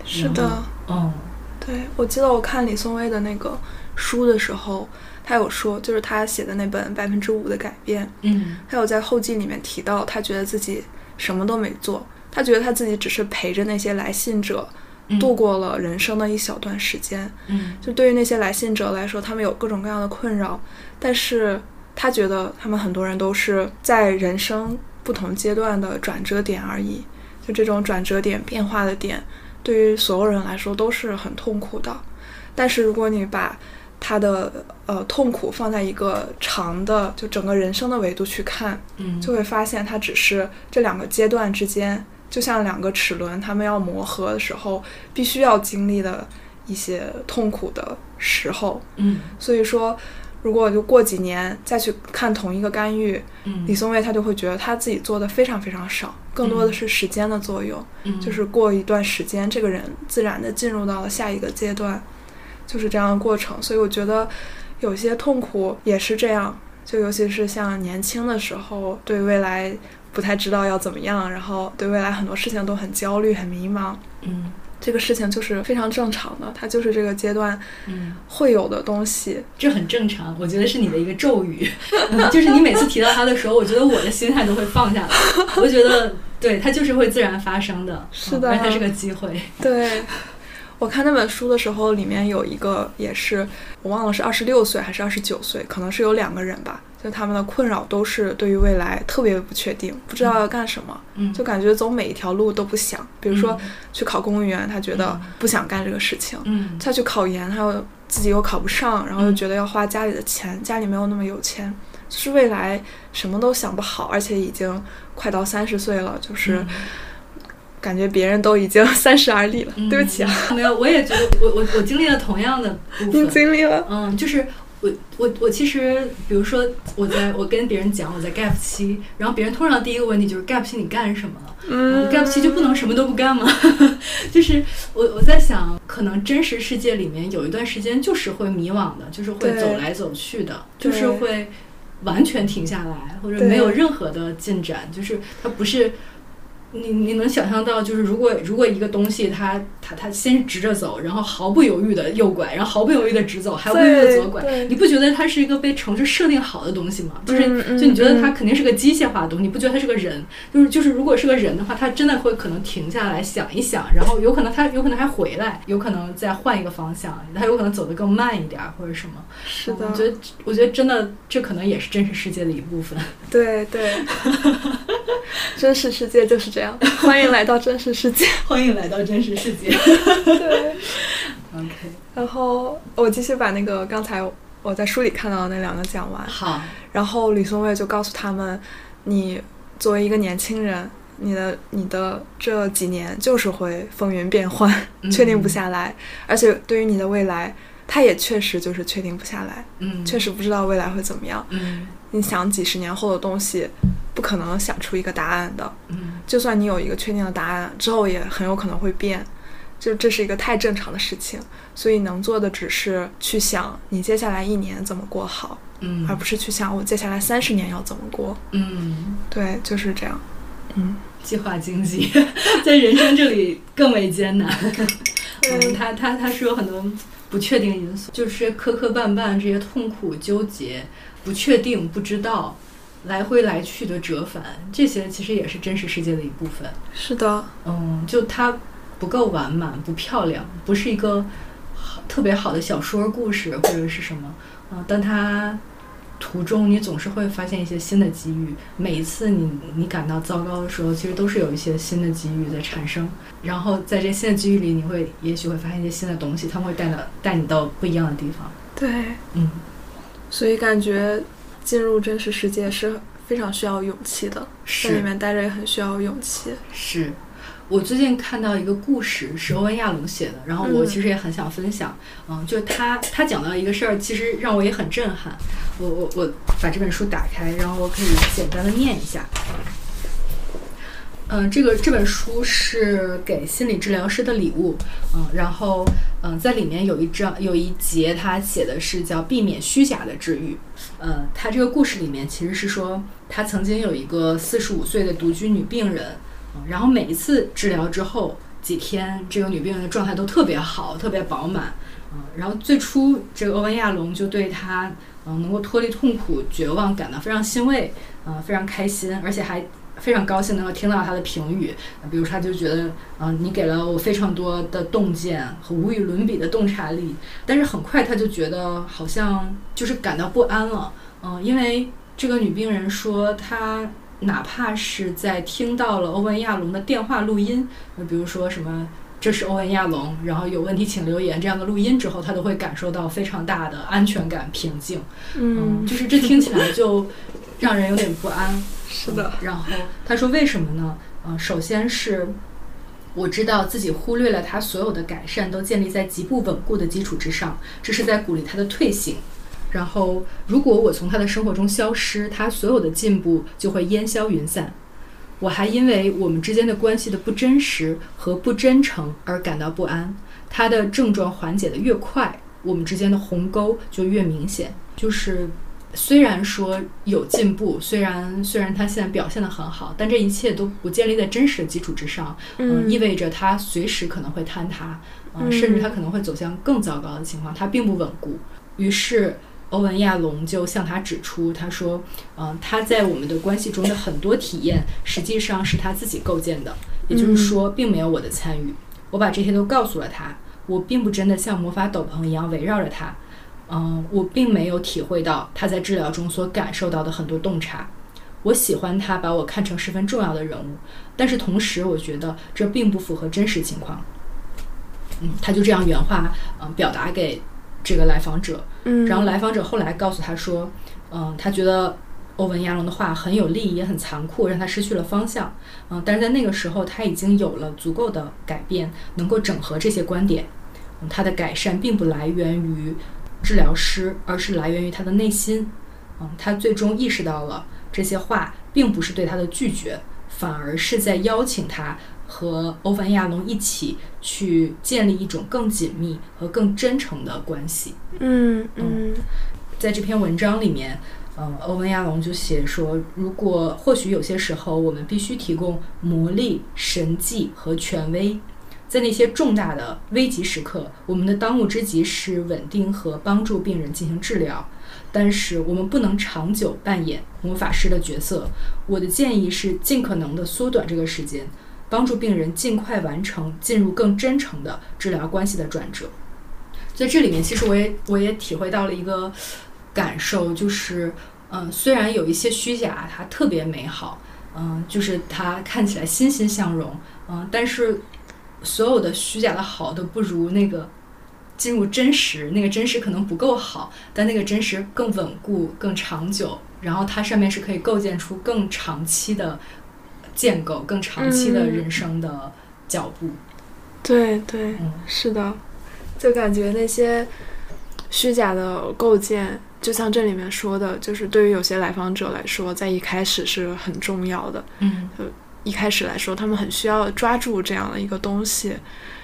是的，嗯对，我记得我看李松蔚的那个书的时候，他有说，就是他写的那本《百分之五的改变》，嗯他有在后记里面提到，他觉得自己什么都没做，他觉得他自己只是陪着那些来信者嗯度过了人生的一小段时间。嗯就对于那些来信者来说，他们有各种各样的困扰，但是他觉得他们很多人都是在人生不同阶段的转折点而已。就这种转折点、变化的点，对于所有人来说都是很痛苦的。但是如果你把他的呃痛苦放在一个长的，就整个人生的维度去看，嗯，就会发现它只是这两个阶段之间，就像两个齿轮，它们要磨合的时候，必须要经历的一些痛苦的时候。嗯所以说，如果就过几年再去看同一个干预，嗯李松蔚他就会觉得他自己做的非常非常少，更多的是时间的作用，嗯就是过一段时间，这个人自然的进入到了下一个阶段，就是这样的过程。所以我觉得有些痛苦也是这样，就尤其是像年轻的时候，对未来不太知道要怎么样，然后对未来很多事情都很焦虑、很迷茫。嗯这个事情就是非常正常的，它就是这个阶段嗯。会有的东西。这很正常，我觉得是你的一个咒语，嗯就是你每次提到它的时候，我觉得我的心态都会放下来，我觉得对它就是会自然发生的，是的。嗯而且它是个机会，对，我看那本书的时候，里面有一个也是我忘了是二十六岁还是二十九岁，可能是有两个人吧，就他们的困扰都是对于未来特别不确定，不知道要干什么，嗯，就感觉走每一条路都不想。比如说去考公务员，他觉得嗯。不想干这个事情；嗯。再去考研，他又自己又考不上，然后又觉得要花家里的钱，家里没有那么有钱。就是未来什么都想不好，而且已经快到三十岁了，就是嗯感觉别人都已经 三十而立了。嗯对不起啊，没有，我也觉得我我我经历了同样的部你，经历了。嗯，就是我我我其实，比如说我在我跟别人讲我在 gap 期，然后别人通常第一个问题就是 gap 期你干什么了？嗯 gap 期就不能什么都不干吗？就是我我在想，可可能真实世界里面有一段时间就是会迷惘的，就是会走来走去的，就是会完全停下来，或者没有任何的进展，就是它不是。你你能想象到，就是如果如果一个东西它它它先直着走，然后毫不犹豫的右拐，然后毫不犹豫的直走，还不犹豫的左拐，你不觉得它是一个被程序设定好的东西吗？就是就你觉得它嗯肯定是个机械化的东西，你不觉得它是个人？就是就是如果是个人的话，他真的会可能停下来想一想，然后有可能他有可能还回来，有可能再换一个方向，他有可能走得更慢一点儿或者什么。是的我，觉得我觉得真的这可能也是真实世界的一部分。对 对，真实世界就是这样。欢迎来到真实世界。欢迎来到真实世界。对，OK，然后我继续把那个刚才我在书里看到的那两个讲完。好，然后李松蔚就告诉他们，你作为一个年轻人，你的你的这几年就是会风云变幻，嗯确定不下来，而且对于你的未来，他也确实就是确定不下来，嗯，确实不知道未来会怎么样。嗯你想几十年后的东西，不可能想出一个答案的。嗯就算你有一个确定的答案，之后也很有可能会变。就这是一个太正常的事情，所以能做的只是去想你接下来一年怎么过好，嗯，而不是去想我接下来三十年要怎么过。嗯，对，就是这样。嗯，计划经济 在人生这里更为艰难。嗯，它它它是有很多不确定因素，就是磕磕绊绊、这些痛苦、纠结、不确定、不知道、来回来去的折返，这些其实也是真实世界的一部分。是的，嗯，就它不够完满、不漂亮，不是一个好特别好的小说故事或者是什么。嗯，但它途中你总是会发现一些新的机遇。每一次你你感到糟糕的时候，其实都是有一些新的机遇在产生。然后在这新的机遇里，你会也许会发现一些新的东西，他们会带到带你到不一样的地方。对，嗯，所以感觉进入真实世界是非常需要勇气的，在里面待着也很需要勇气。是。我最近看到一个故事，是欧文亚龙写的，然后我嗯其实也很想分享。嗯，就他他讲到一个事儿，其实让我也很震撼。我我我把这本书打开，然后我可以简单的念一下。嗯，这个这本书是给心理治疗师的礼物。嗯，然后嗯，在里面有一章有一节，他写的是叫避免虚假的治愈。呃，他这个故事里面其实是说，他曾经有一个四十五岁的独居女病人，嗯然后每一次治疗之后几天，这个女病人的状态都特别好，特别饱满。嗯，然后最初这个欧文亚龙就对她嗯能够脱离痛苦、绝望感到非常欣慰，嗯，非常开心，而且还非常高兴能够听到她的评语。比如他就觉得，嗯、你给了我非常多的洞见和无与伦比的洞察力，但是很快他就觉得好像就是感到不安了，嗯、因为这个女病人说她。哪怕是在听到了欧文亚龙的电话录音，呃比如说什么这是欧文亚龙，然后有问题请留言这样的录音之后，他都会感受到非常大的安全感、平静。嗯，就是这听起来就让人有点不安。是的，然后他说为什么呢？呃，首先是我知道自己忽略了他所有的改善都建立在极不稳固的基础之上，这是在鼓励他的退行。然后，如果我从他的生活中消失，他所有的进步就会烟消云散。我还因为我们之间的关系的不真实和不真诚而感到不安。他的症状缓解的越快，我们之间的鸿沟就越明显。就是虽然说有进步，虽然虽然他现在表现得很好，但这一切都不建立在真实的基础之上，嗯意味着他随时可能会坍塌，嗯、嗯甚至他可能会走向更糟糕的情况，他并不稳固。于是。欧文亚龙就向他指出，他说：“嗯、他在我们的关系中的很多体验，实际上是他自己构建的，也就是说，并没有我的参与。我把这些都告诉了他，我并不真的像魔法斗篷一样围绕着他。嗯，我并没有体会到他在治疗中所感受到的很多洞察。我喜欢他把我看成十分重要的人物，但是同时我觉得这并不符合真实情况。嗯，他就这样原话嗯表达给这个来访者。嗯，然后来访者后来告诉他说，嗯，他觉得欧文亚龙的话很有力，也很残酷，让他失去了方向。嗯，但是在那个时候，他已经有了足够的改变，能够整合这些观点。嗯，他的改善并不来源于治疗师，而是来源于他的内心。嗯，他最终意识到了这些话并不是对他的拒绝，反而是在邀请他和欧文亚龙一起去建立一种更紧密和更真诚的关系。嗯嗯，在这篇文章里面，呃，欧文亚龙就写说，如果或许有些时候我们必须提供魔力、神迹和权威，在那些重大的危急时刻，我们的当务之急是稳定和帮助病人进行治疗。但是我们不能长久扮演魔法师的角色。我的建议是尽可能的缩短这个时间，帮助病人尽快完成进入更真诚的治疗关系的转折。在这里面，其实我也我也体会到了一个感受，就是嗯，虽然有一些虚假它特别美好，嗯，就是它看起来欣欣向荣，嗯，但是所有的虚假的好都不如那个。进入真实，那个真实可能不够好，但那个真实更稳固、更长久，然后它上面是可以构建出更长期的建构、更长期的人生的脚步。对对，嗯是的，就感觉那些虚假的构建，就像这里面说的，就是对于有些来访者来说，在一开始是很重要的。嗯一开始来说，他们很需要抓住这样的一个东西，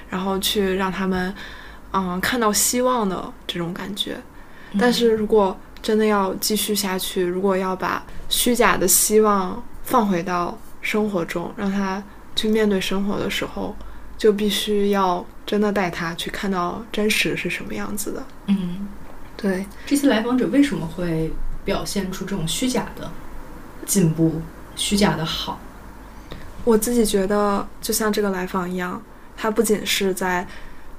然后去让他们，嗯，看到希望的这种感觉。但是如果真的要继续下去，如果要把虚假的希望放回到生活中，让他去面对生活的时候，就必须要真的带他去看到真实是什么样子的。嗯，对，这些来访者为什么会表现出这种虚假的进步、虚假的好？我自己觉得，就像这个来访一样，他不仅是在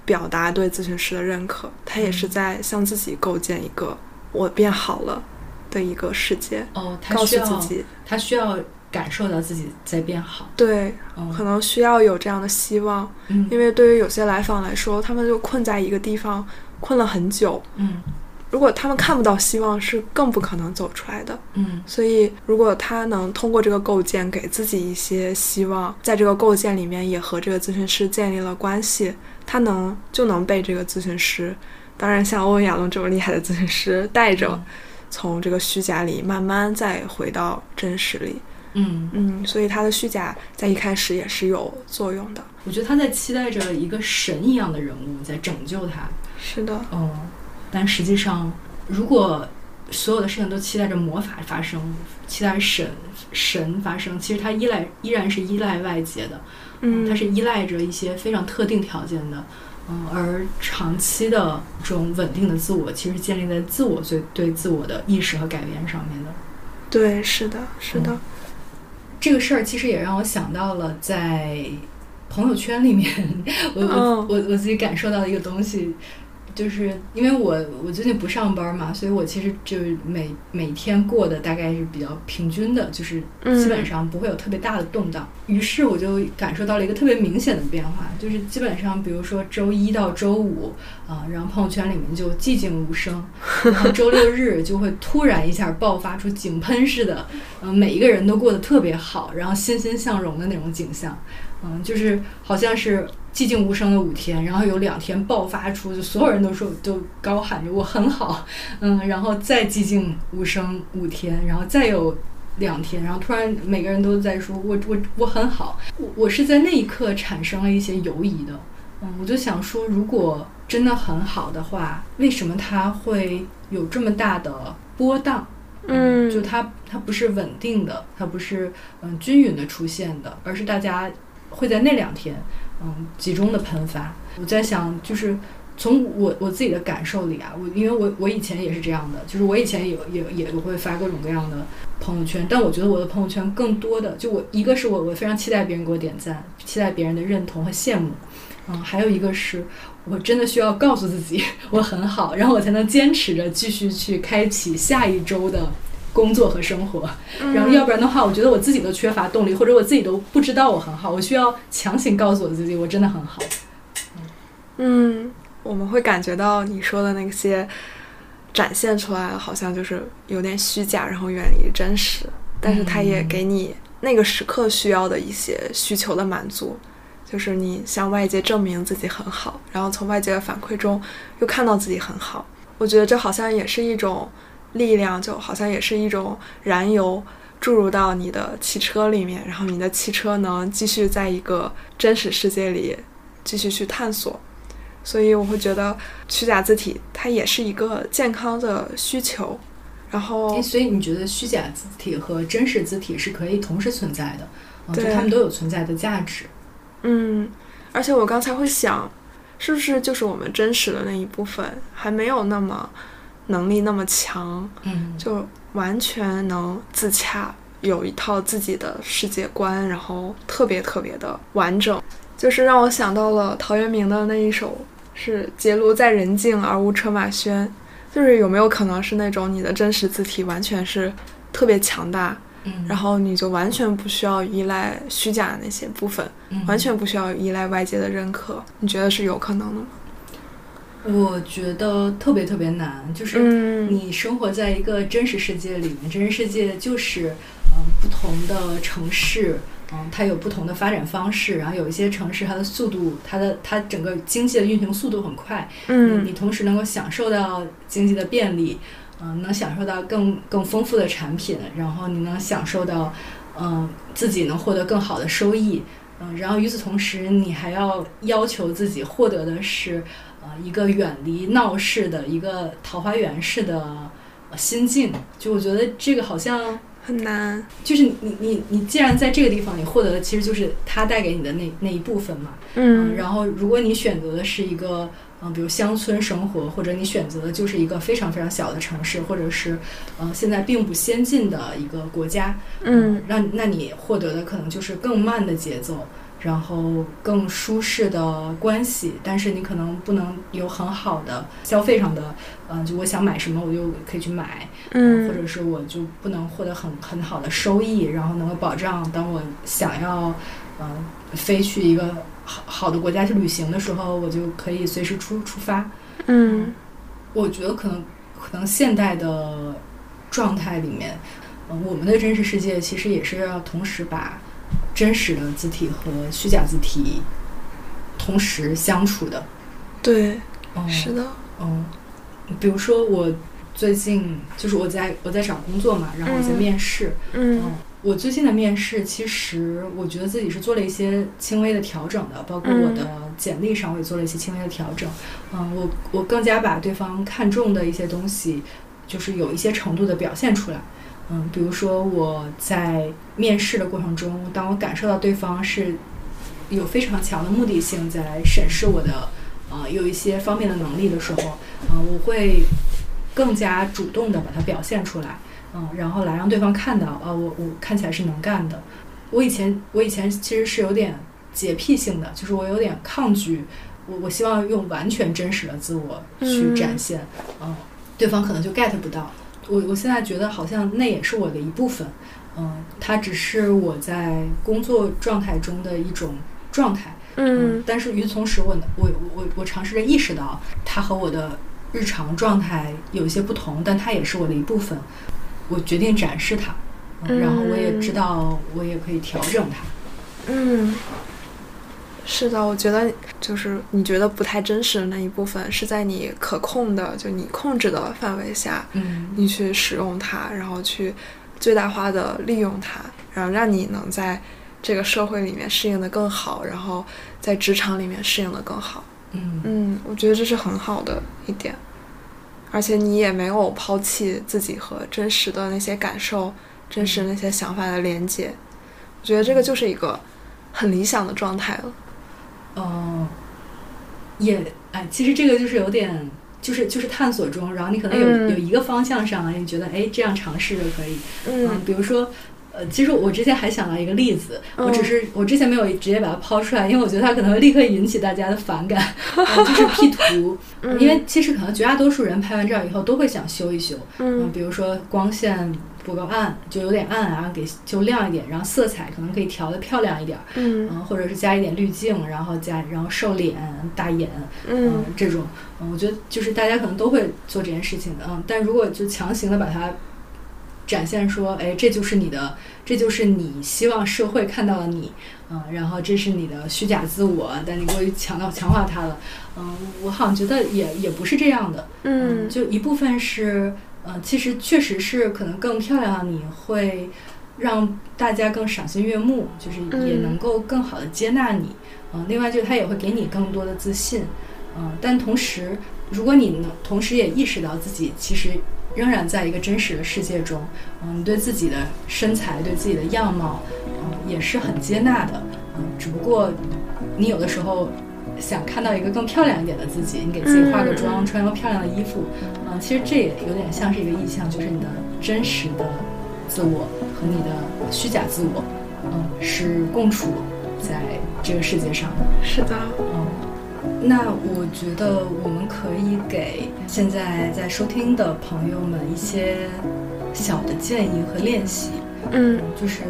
表达对咨询师的认可，他也是在向自己构建一个我变好了的一个世界，哦，他告需要诉自己，他需要感受到自己在变好。对，嗯。可能需要有这样的希望，嗯。因为对于有些来访来说，他们就困在一个地方，困了很久，嗯。如果他们看不到希望，是更不可能走出来的。嗯。所以，如果他能通过这个构建给自己一些希望，在这个构建里面也和这个咨询师建立了关系，他能就能被这个咨询师，当然像欧文亚龙这么厉害的咨询师带着，嗯。从这个虚假里慢慢再回到真实里。嗯，嗯，所以他的虚假在一开始也是有作用的。我觉得他在期待着一个神一样的人物在拯救他。是的，嗯，但实际上，如果所有的事情都期待着魔法发生，期待神神发生，其实他依赖依然是依赖外界的，嗯，他是依赖着一些非常特定条件的，嗯，而长期的这种稳定的自我，其实建立在自我最对自我的意识和改变上面的。对，是的，是的，这个事儿其实也让我想到了在朋友圈里面，我我我自己感受到的一个东西，就是因为我我最近不上班嘛，所以我其实就每每天过的大概是比较平均的，就是嗯基本上不会有特别大的动荡。于是我就感受到了一个特别明显的变化，就是基本上比如说周一到周五啊、然后朋友圈里面就寂静无声，然后周六日就会突然一下爆发出井喷似的，嗯、每一个人都过得特别好，然后欣欣向荣的那种景象。嗯，就是好像是寂静无声的五天，然后有两天爆发出，就所有人都说都高喊着我很好，嗯，然后再寂静无声五天，然后再有两天，然后突然每个人都在说我我我很好，我我是在那一刻产生了一些犹疑的，嗯，我就想说，如果真的很好的话，为什么它会有这么大的波荡？嗯就它它不是稳定的，它不是嗯均匀的出现的，而是大家会在那两天嗯集中的喷发。我在想，就是从我我自己的感受里啊，我因为我我以前也是这样的，就是我以前也也也会发各种各样的朋友圈，但我觉得我的朋友圈更多的就我一个是我我非常期待别人给我点赞，期待别人的认同和羡慕，嗯，还有一个是我真的需要告诉自己 我很好，然后我才能坚持着继续去开启下一周的工作和生活。然后要不然的话，我觉得我自己都缺乏动力，或者我自己都不知道我很好，我需要强行告诉我自己我真的很好。嗯，我们会感觉到你说的那些展现出来，好像就是有点虚假，然后远离真实，但是它也给你那个时刻需要的一些需求的满足，就是你向外界证明自己很好，然后从外界的反馈中又看到自己很好。我觉得这好像也是一种力量，就好像也是一种燃油，注入到你的汽车里面，然后你的汽车能继续在一个真实世界里继续去探索。所以我会觉得虚假字体它也是一个健康的需求。然后，所以你觉得虚假字体和真实字体是可以同时存在的？对，它们都有存在的价值。嗯，而且我刚才会想，是不是就是我们真实的那一部分还没有那么能力那么强？嗯，就完全能自洽，有一套自己的世界观，然后特别特别的完整。就是让我想到了陶渊明的那一首，是“结庐在人境，而无车马喧”。就是有没有可能是那种你的真实字体完全是特别强大，嗯，然后你就完全不需要依赖虚假的那些部分，完全不需要依赖外界的认可，你觉得是有可能的吗？我觉得特别特别难，就是你生活在一个真实世界里面，真实世界就是嗯不同的城市。嗯，它有不同的发展方式，然后有一些城市它的速度，它的它整个经济的运行速度很快，嗯，你同时能够享受到经济的便利，嗯，能享受到更更丰富的产品，然后你能享受到，嗯，自己能获得更好的收益，嗯，然后与此同时，你还要要求自己获得的是，呃，一个远离闹市的一个桃花源式的心境，就我觉得这个好像。很难，就是你你你，既然在这个地方你获得的其实就是它带给你的那那一部分嘛，嗯，然后如果你选择的是一个嗯，比如乡村生活，或者你选择的就是一个非常非常小的城市，或者是嗯现在并不先进的一个国家，嗯，让那你获得的可能就是更慢的节奏。然后更舒适的关系，但是你可能不能有很好的消费上的，嗯，就我想买什么我就可以去买，嗯，或者是我就不能获得很很好的收益，然后能够保障当我想要，嗯，飞去一个好好的国家去旅行的时候，我就可以随时出出发，嗯，我觉得可能可能现代的状态里面，嗯，我们的真实世界其实也是要同时把。真实的字体和虚假字体同时相处的，对，是的，嗯，比如说我最近就是我在我在找工作嘛，然后我在面试，嗯，我最近的面试其实我觉得自己是做了一些轻微的调整的，包括我的简历上我也做了一些轻微的调整，嗯，我我更加把对方看重的一些东西，就是有一些程度的表现出来。嗯，比如说我在面试的过程中，当我感受到对方是有非常强的目的性在审视我的，呃，有一些方面的能力的时候，嗯，我会更加主动的把它表现出来，嗯，然后来让对方看到，啊，我我看起来是能干的。我以前我以前其实是有点洁癖性的，就是我有点抗拒，我我希望用完全真实的自我去展现，嗯，对方可能就 get 不到。我我现在觉得好像那也是我的一部分，嗯，它只是我在工作状态中的一种状态，嗯，但是与此同时，我我我我尝试着意识到它和我的日常状态有一些不同，但它也是我的一部分，我决定展示它，然后我也知道我也可以调整它，嗯。是的，我觉得就是你觉得不太真实的那一部分，是在你可控的，就你控制的范围下，嗯，你去使用它，然后去最大化的利用它，然后让你能在这个社会里面适应的更好，然后在职场里面适应的更好。嗯嗯，我觉得这是很好的一点，而且你也没有抛弃自己和真实的那些感受、真实那些想法的连接，我觉得这个就是一个很理想的状态了。哦，也哎，其实这个就是有点，就是就是探索中，然后你可能有有一个方向上，你觉得哎，这样尝试就可以，嗯，比如说，呃，其实我之前还想到一个例子，我只是我之前没有直接把它抛出来，因为我觉得它可能会立刻引起大家的反感，就是 P 图，因为其实可能绝大多数人拍完照以后都会想修一修，嗯，比如说光线。不够暗，就有点暗啊，给就亮一点，然后色彩可能可以调的漂亮一点，嗯，或者是加一点滤镜，然后加然后瘦脸大眼，嗯，这种，嗯，我觉得就是大家可能都会做这件事情的，嗯，但如果就强行的把它展现说，哎，这就是你的，这就是你希望社会看到的你，嗯，然后这是你的虚假自我，但你过于强调强化它了，嗯，我好像觉得也也不是这样的，嗯，就一部分是。嗯，其实确实是可能更漂亮的，你会，让大家更赏心悦目，就是也能够更好的接纳你。嗯，另外就是他也会给你更多的自信。嗯，但同时，如果你能同时也意识到自己其实仍然在一个真实的世界中，嗯，你对自己的身材、对自己的样貌，嗯，也是很接纳的。嗯，只不过你有的时候想看到一个更漂亮一点的自己，你给自己化个妆，穿个漂亮的衣服。嗯，其实这也有点像是一个意象，就是你的真实的自我和你的虚假自我，嗯，是共处在这个世界上的。是的，嗯。那我觉得我们可以给现在在收听的朋友们一些小的建议和练习。嗯，就是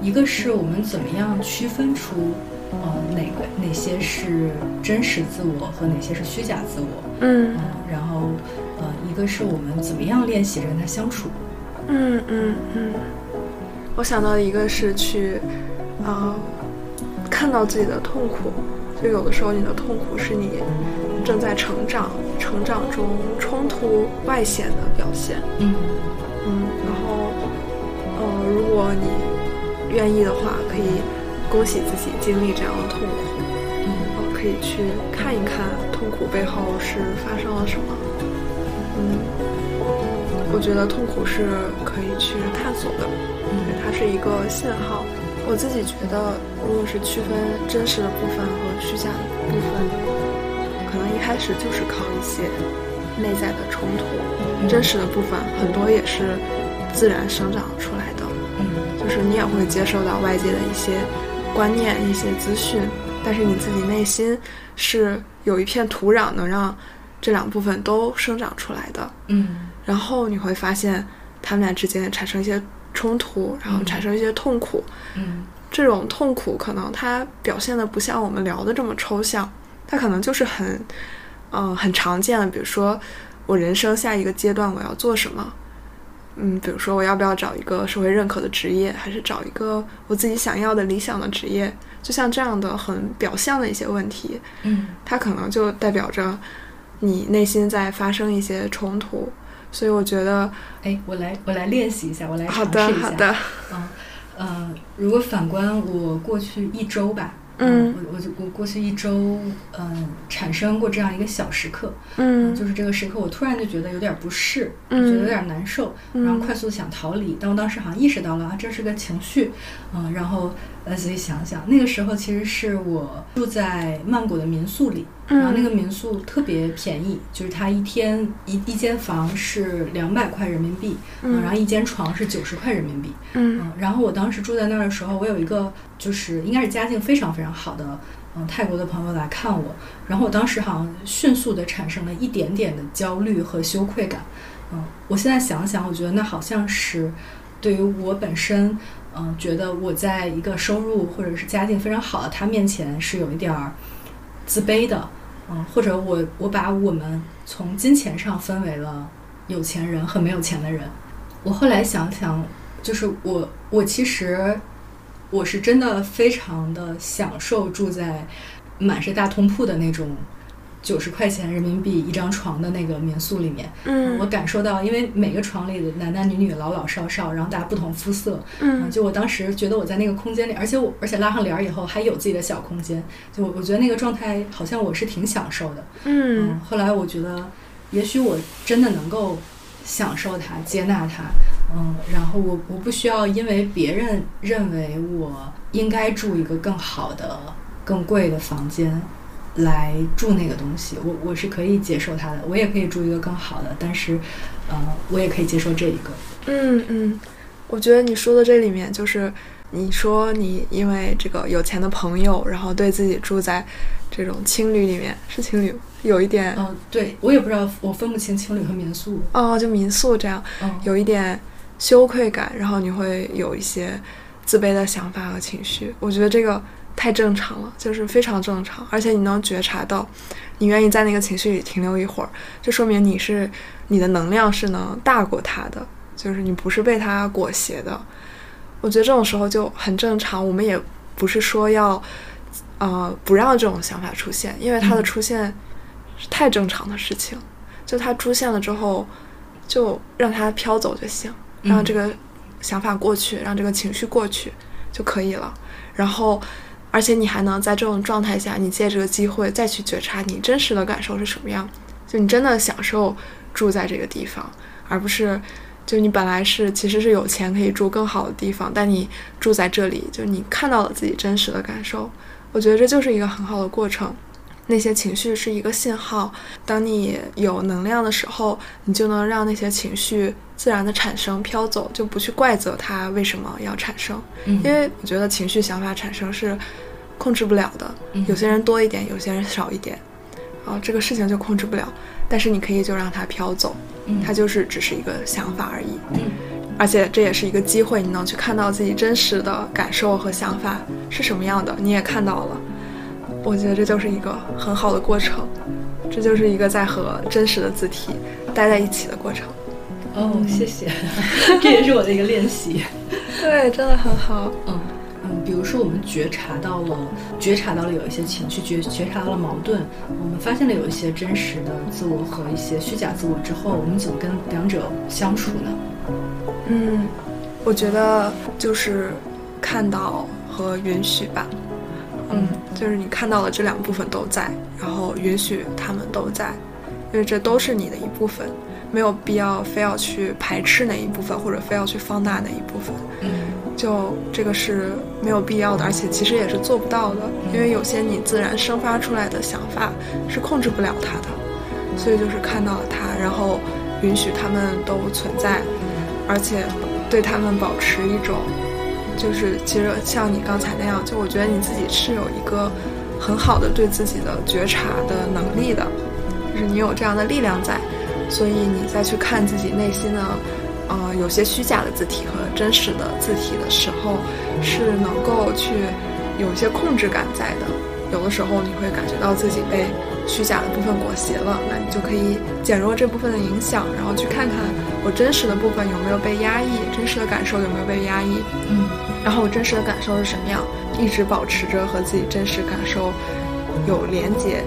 一个是我们怎么样区分出呃哪个哪些是真实自我和哪些是虚假自我。嗯，然后呃一个是我们怎么样练习着跟他相处。嗯嗯嗯，我想到一个是去啊看到自己的痛苦。就有的时候，你的痛苦是你正在成长、成长中冲突外显的表现。嗯嗯，然后呃，如果你愿意的话，可以恭喜自己经历这样的痛苦。嗯，然后可以去看一看痛苦背后是发生了什么。嗯，我觉得痛苦是可以去探索的，它是一个信号。我自己觉得，如果是区分真实的部分和虚假的部分，可能一开始就是靠一些内在的冲突。真实的部分很多也是自然生长出来的，嗯，就是你也会接受到外界的一些观念、一些资讯，但是你自己内心是有一片土壤能让这两部分都生长出来的，嗯，然后你会发现他们俩之间产生一些。冲突，然后产生一些痛苦。嗯，这种痛苦可能它表现的不像我们聊的这么抽象，它可能就是很，嗯，很常见的。比如说，我人生下一个阶段我要做什么？嗯，比如说我要不要找一个社会认可的职业，还是找一个我自己想要的理想的职业？就像这样的很表象的一些问题，嗯，它可能就代表着你内心在发生一些冲突。所以我觉得，哎，我来，我来练习一下，我来尝试一下。好的，好的。嗯，呃，如果反观我过去一周吧，嗯，我我就我过去一周，嗯，产生过这样一个小时刻，嗯，就是这个时刻，我突然就觉得有点不适，嗯觉得有点难受，然后快速想逃离，但我当时好像意识到了啊，这是个情绪，嗯，然后。来仔细想想，那个时候其实是我住在曼谷的民宿里，然后那个民宿特别便宜，就是它一天一一间房是两百块人民币，嗯，然后一间床是九十块人民币，嗯，然后我当时住在那儿的时候，我有一个就是应该是家境非常非常好的嗯泰国的朋友来看我，然后我当时好像迅速的产生了一点点的焦虑和羞愧感，嗯，我现在想想，我觉得那好像是对于我本身。嗯，觉得我在一个收入或者是家境非常好的他面前是有一点儿自卑的，嗯，或者我我把我们从金钱上分为了有钱人和没有钱的人。我后来想想，就是我我其实我是真的非常的享受住在满是大通铺的那种。九十块钱人民币一张床的那个民宿里面，嗯，我感受到，因为每个床里的男男女女、老老少少，然后大家不同肤色，嗯，就我当时觉得我在那个空间里，而且我而且拉上帘儿以后还有自己的小空间，就我我觉得那个状态好像我是挺享受的，嗯，后来我觉得，也许我真的能够享受它、接纳它，嗯，然后我我不需要因为别人认为我应该住一个更好的、更贵的房间。来住那个东西，我我是可以接受它的，我也可以住一个更好的，但是，呃，我也可以接受这一个。嗯嗯，我觉得你说的这里面就是，你说你因为这个有钱的朋友，然后对自己住在这种青旅里面，是青旅，有一点。嗯，对我也不知道，我分不清青旅和民宿。哦，就民宿这样，有一点羞愧感，然后你会有一些自卑的想法和情绪。我觉得这个。太正常了，就是非常正常，而且你能觉察到，你愿意在那个情绪里停留一会儿，就说明你是你的能量是能大过他的，就是你不是被他裹挟的。我觉得这种时候就很正常，我们也不是说要，呃，不让这种想法出现，因为它的出现是太正常的事情，就它出现了之后，就让它飘走就行，让这个想法过去，让这个情绪过去就可以了。然后，而且你还能在这种状态下，你借这个机会再去觉察你真实的感受是什么样，就你真的享受住在这个地方，而不是就你本来是其实是有钱可以住更好的地方，但你住在这里，就你看到了自己真实的感受。我觉得这就是一个很好的过程。那些情绪是一个信号，当你有能量的时候，你就能让那些情绪自然的产生、飘走，就不去怪责它为什么要产生。嗯因为我觉得情绪、想法产生是控制不了的，嗯有些人多一点，有些人少一点，啊，这个事情就控制不了。但是你可以就让它飘走，嗯它就是只是一个想法而已。嗯而且这也是一个机会，你能去看到自己真实的感受和想法是什么样的，你也看到了。我觉得这就是一个很好的过程，这就是一个在和真实的字体待在一起的过程。哦，谢谢，这也是我的一个练习。对，真的很好。嗯嗯，比如说我们觉察到了，觉察到了有一些情绪，觉觉察到了矛盾，我们发现了有一些真实的自我和一些虚假自我之后，我们怎么跟两者相处呢？嗯，我觉得就是看到和允许吧。嗯，就是你看到了这两部分都在，然后允许他们都在，因为这都是你的一部分，没有必要非要去排斥哪一部分，或者非要去放大哪一部分。嗯。就这个是没有必要的，而且其实也是做不到的，因为有些你自然生发出来的想法是控制不了它的，所以就是看到了它，然后允许它们都存在，而且对他们保持一种，就是其实像你刚才那样，就我觉得你自己是有一个很好的对自己的觉察的能力的，就是你有这样的力量在，所以你再去看自己内心的。呃，有些虚假的字体和真实的字体的时候，是能够去有一些控制感在的。有的时候你会感觉到自己被虚假的部分裹挟了，那你就可以减弱这部分的影响，然后去看看我真实的部分有没有被压抑，真实的感受有没有被压抑，嗯然后我真实的感受是什么样，一直保持着和自己真实感受有连接，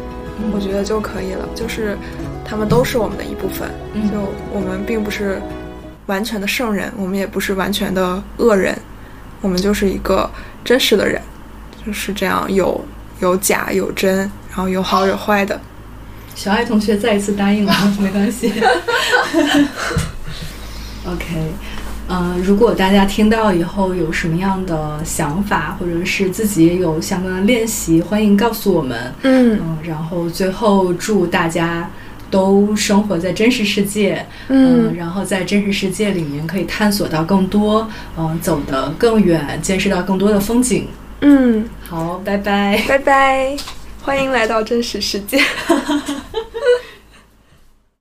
我觉得就可以了。就是他们都是我们的一部分，嗯就我们并不是。完全的圣人，我们也不是完全的恶人，我们就是一个真实的人，就是这样有有假有真，然后有好有坏的。小爱同学再一次答应了，没关系。OK，呃，如果大家听到以后有什么样的想法，或者是自己也有相关的练习，欢迎告诉我们。嗯嗯，然后最后祝大家都生活在真实世界，嗯然后在真实世界里面可以探索到更多，嗯、走得更远，见识到更多的风景。嗯，好，拜拜。拜拜，欢迎来到真实世界。